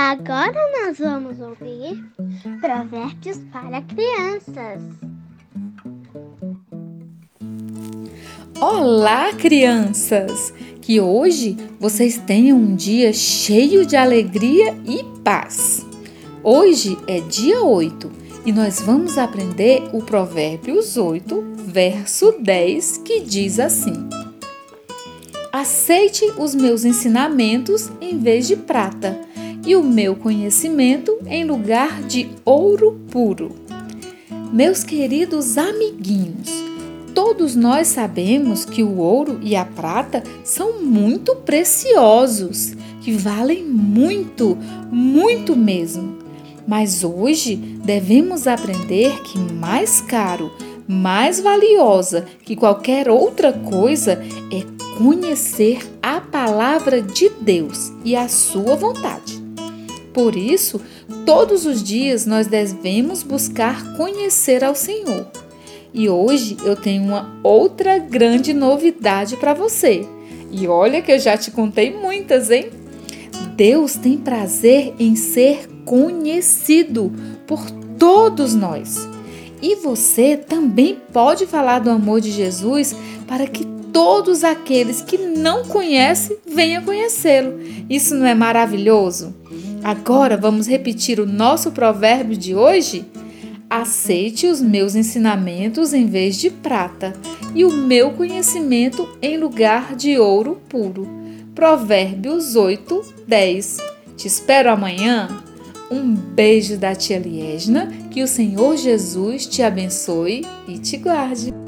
Agora nós vamos ouvir Provérbios para Crianças. Olá, crianças! Que hoje vocês tenham um dia cheio de alegria e paz. Hoje é dia 8 e nós vamos aprender o Provérbios 8, verso 10, que diz assim: Aceite os meus ensinamentos em vez de prata e o meu conhecimento em lugar de ouro puro. Meus queridos amiguinhos, Todos nós sabemos que o ouro e a prata são muito preciosos, que valem muito, muito mesmo. Mas hoje devemos aprender que mais caro, mais valiosa que qualquer outra coisa é conhecer a palavra de Deus e a sua vontade. Por isso, todos os dias nós devemos buscar conhecer ao Senhor e hoje eu tenho uma outra grande novidade para você. E olha que eu já te contei muitas, hein? Deus tem prazer em ser conhecido por todos nós. E você também pode falar do amor de Jesus para que todos aqueles que não conhecem venham conhecê-lo. Isso não é maravilhoso? Agora vamos repetir o nosso provérbio de hoje? Aceite os meus ensinamentos em vez de prata, e o meu conhecimento em lugar de ouro puro. Provérbios 8, 10. Te espero amanhã. Um beijo da tia Liesna, que o Senhor Jesus te abençoe e te guarde.